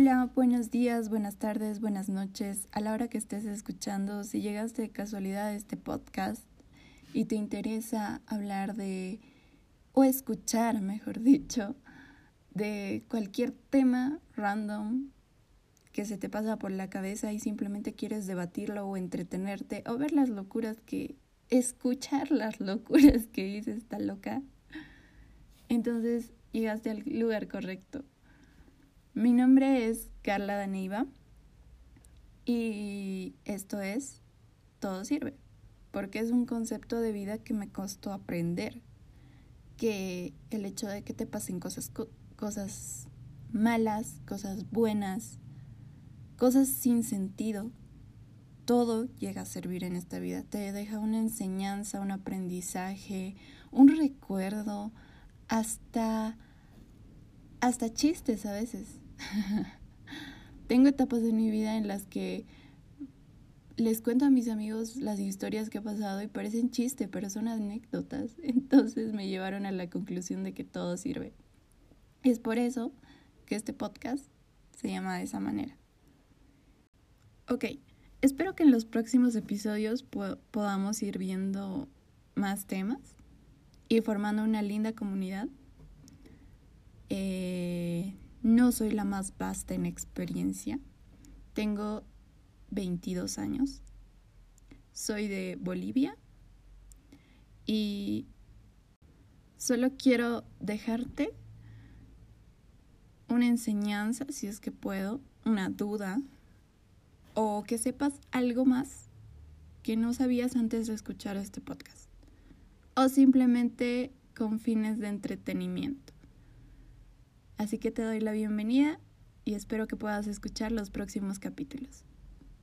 Hola, buenos días, buenas tardes, buenas noches. A la hora que estés escuchando, si llegaste de casualidad a este podcast y te interesa hablar de, o escuchar, mejor dicho, de cualquier tema random que se te pasa por la cabeza y simplemente quieres debatirlo o entretenerte o ver las locuras que, escuchar las locuras que dice esta loca, entonces llegaste al lugar correcto. Mi nombre es Carla Daneiva y esto es Todo sirve, porque es un concepto de vida que me costó aprender, que el hecho de que te pasen cosas, cosas malas, cosas buenas, cosas sin sentido, todo llega a servir en esta vida. Te deja una enseñanza, un aprendizaje, un recuerdo, hasta, hasta chistes a veces. Tengo etapas de mi vida en las que les cuento a mis amigos las historias que ha pasado y parecen chiste, pero son anécdotas. Entonces me llevaron a la conclusión de que todo sirve. Es por eso que este podcast se llama de esa manera. Ok, espero que en los próximos episodios podamos ir viendo más temas y formando una linda comunidad. Eh, soy la más vasta en experiencia. Tengo 22 años. Soy de Bolivia. Y solo quiero dejarte una enseñanza, si es que puedo, una duda, o que sepas algo más que no sabías antes de escuchar este podcast, o simplemente con fines de entretenimiento. Así que te doy la bienvenida y espero que puedas escuchar los próximos capítulos.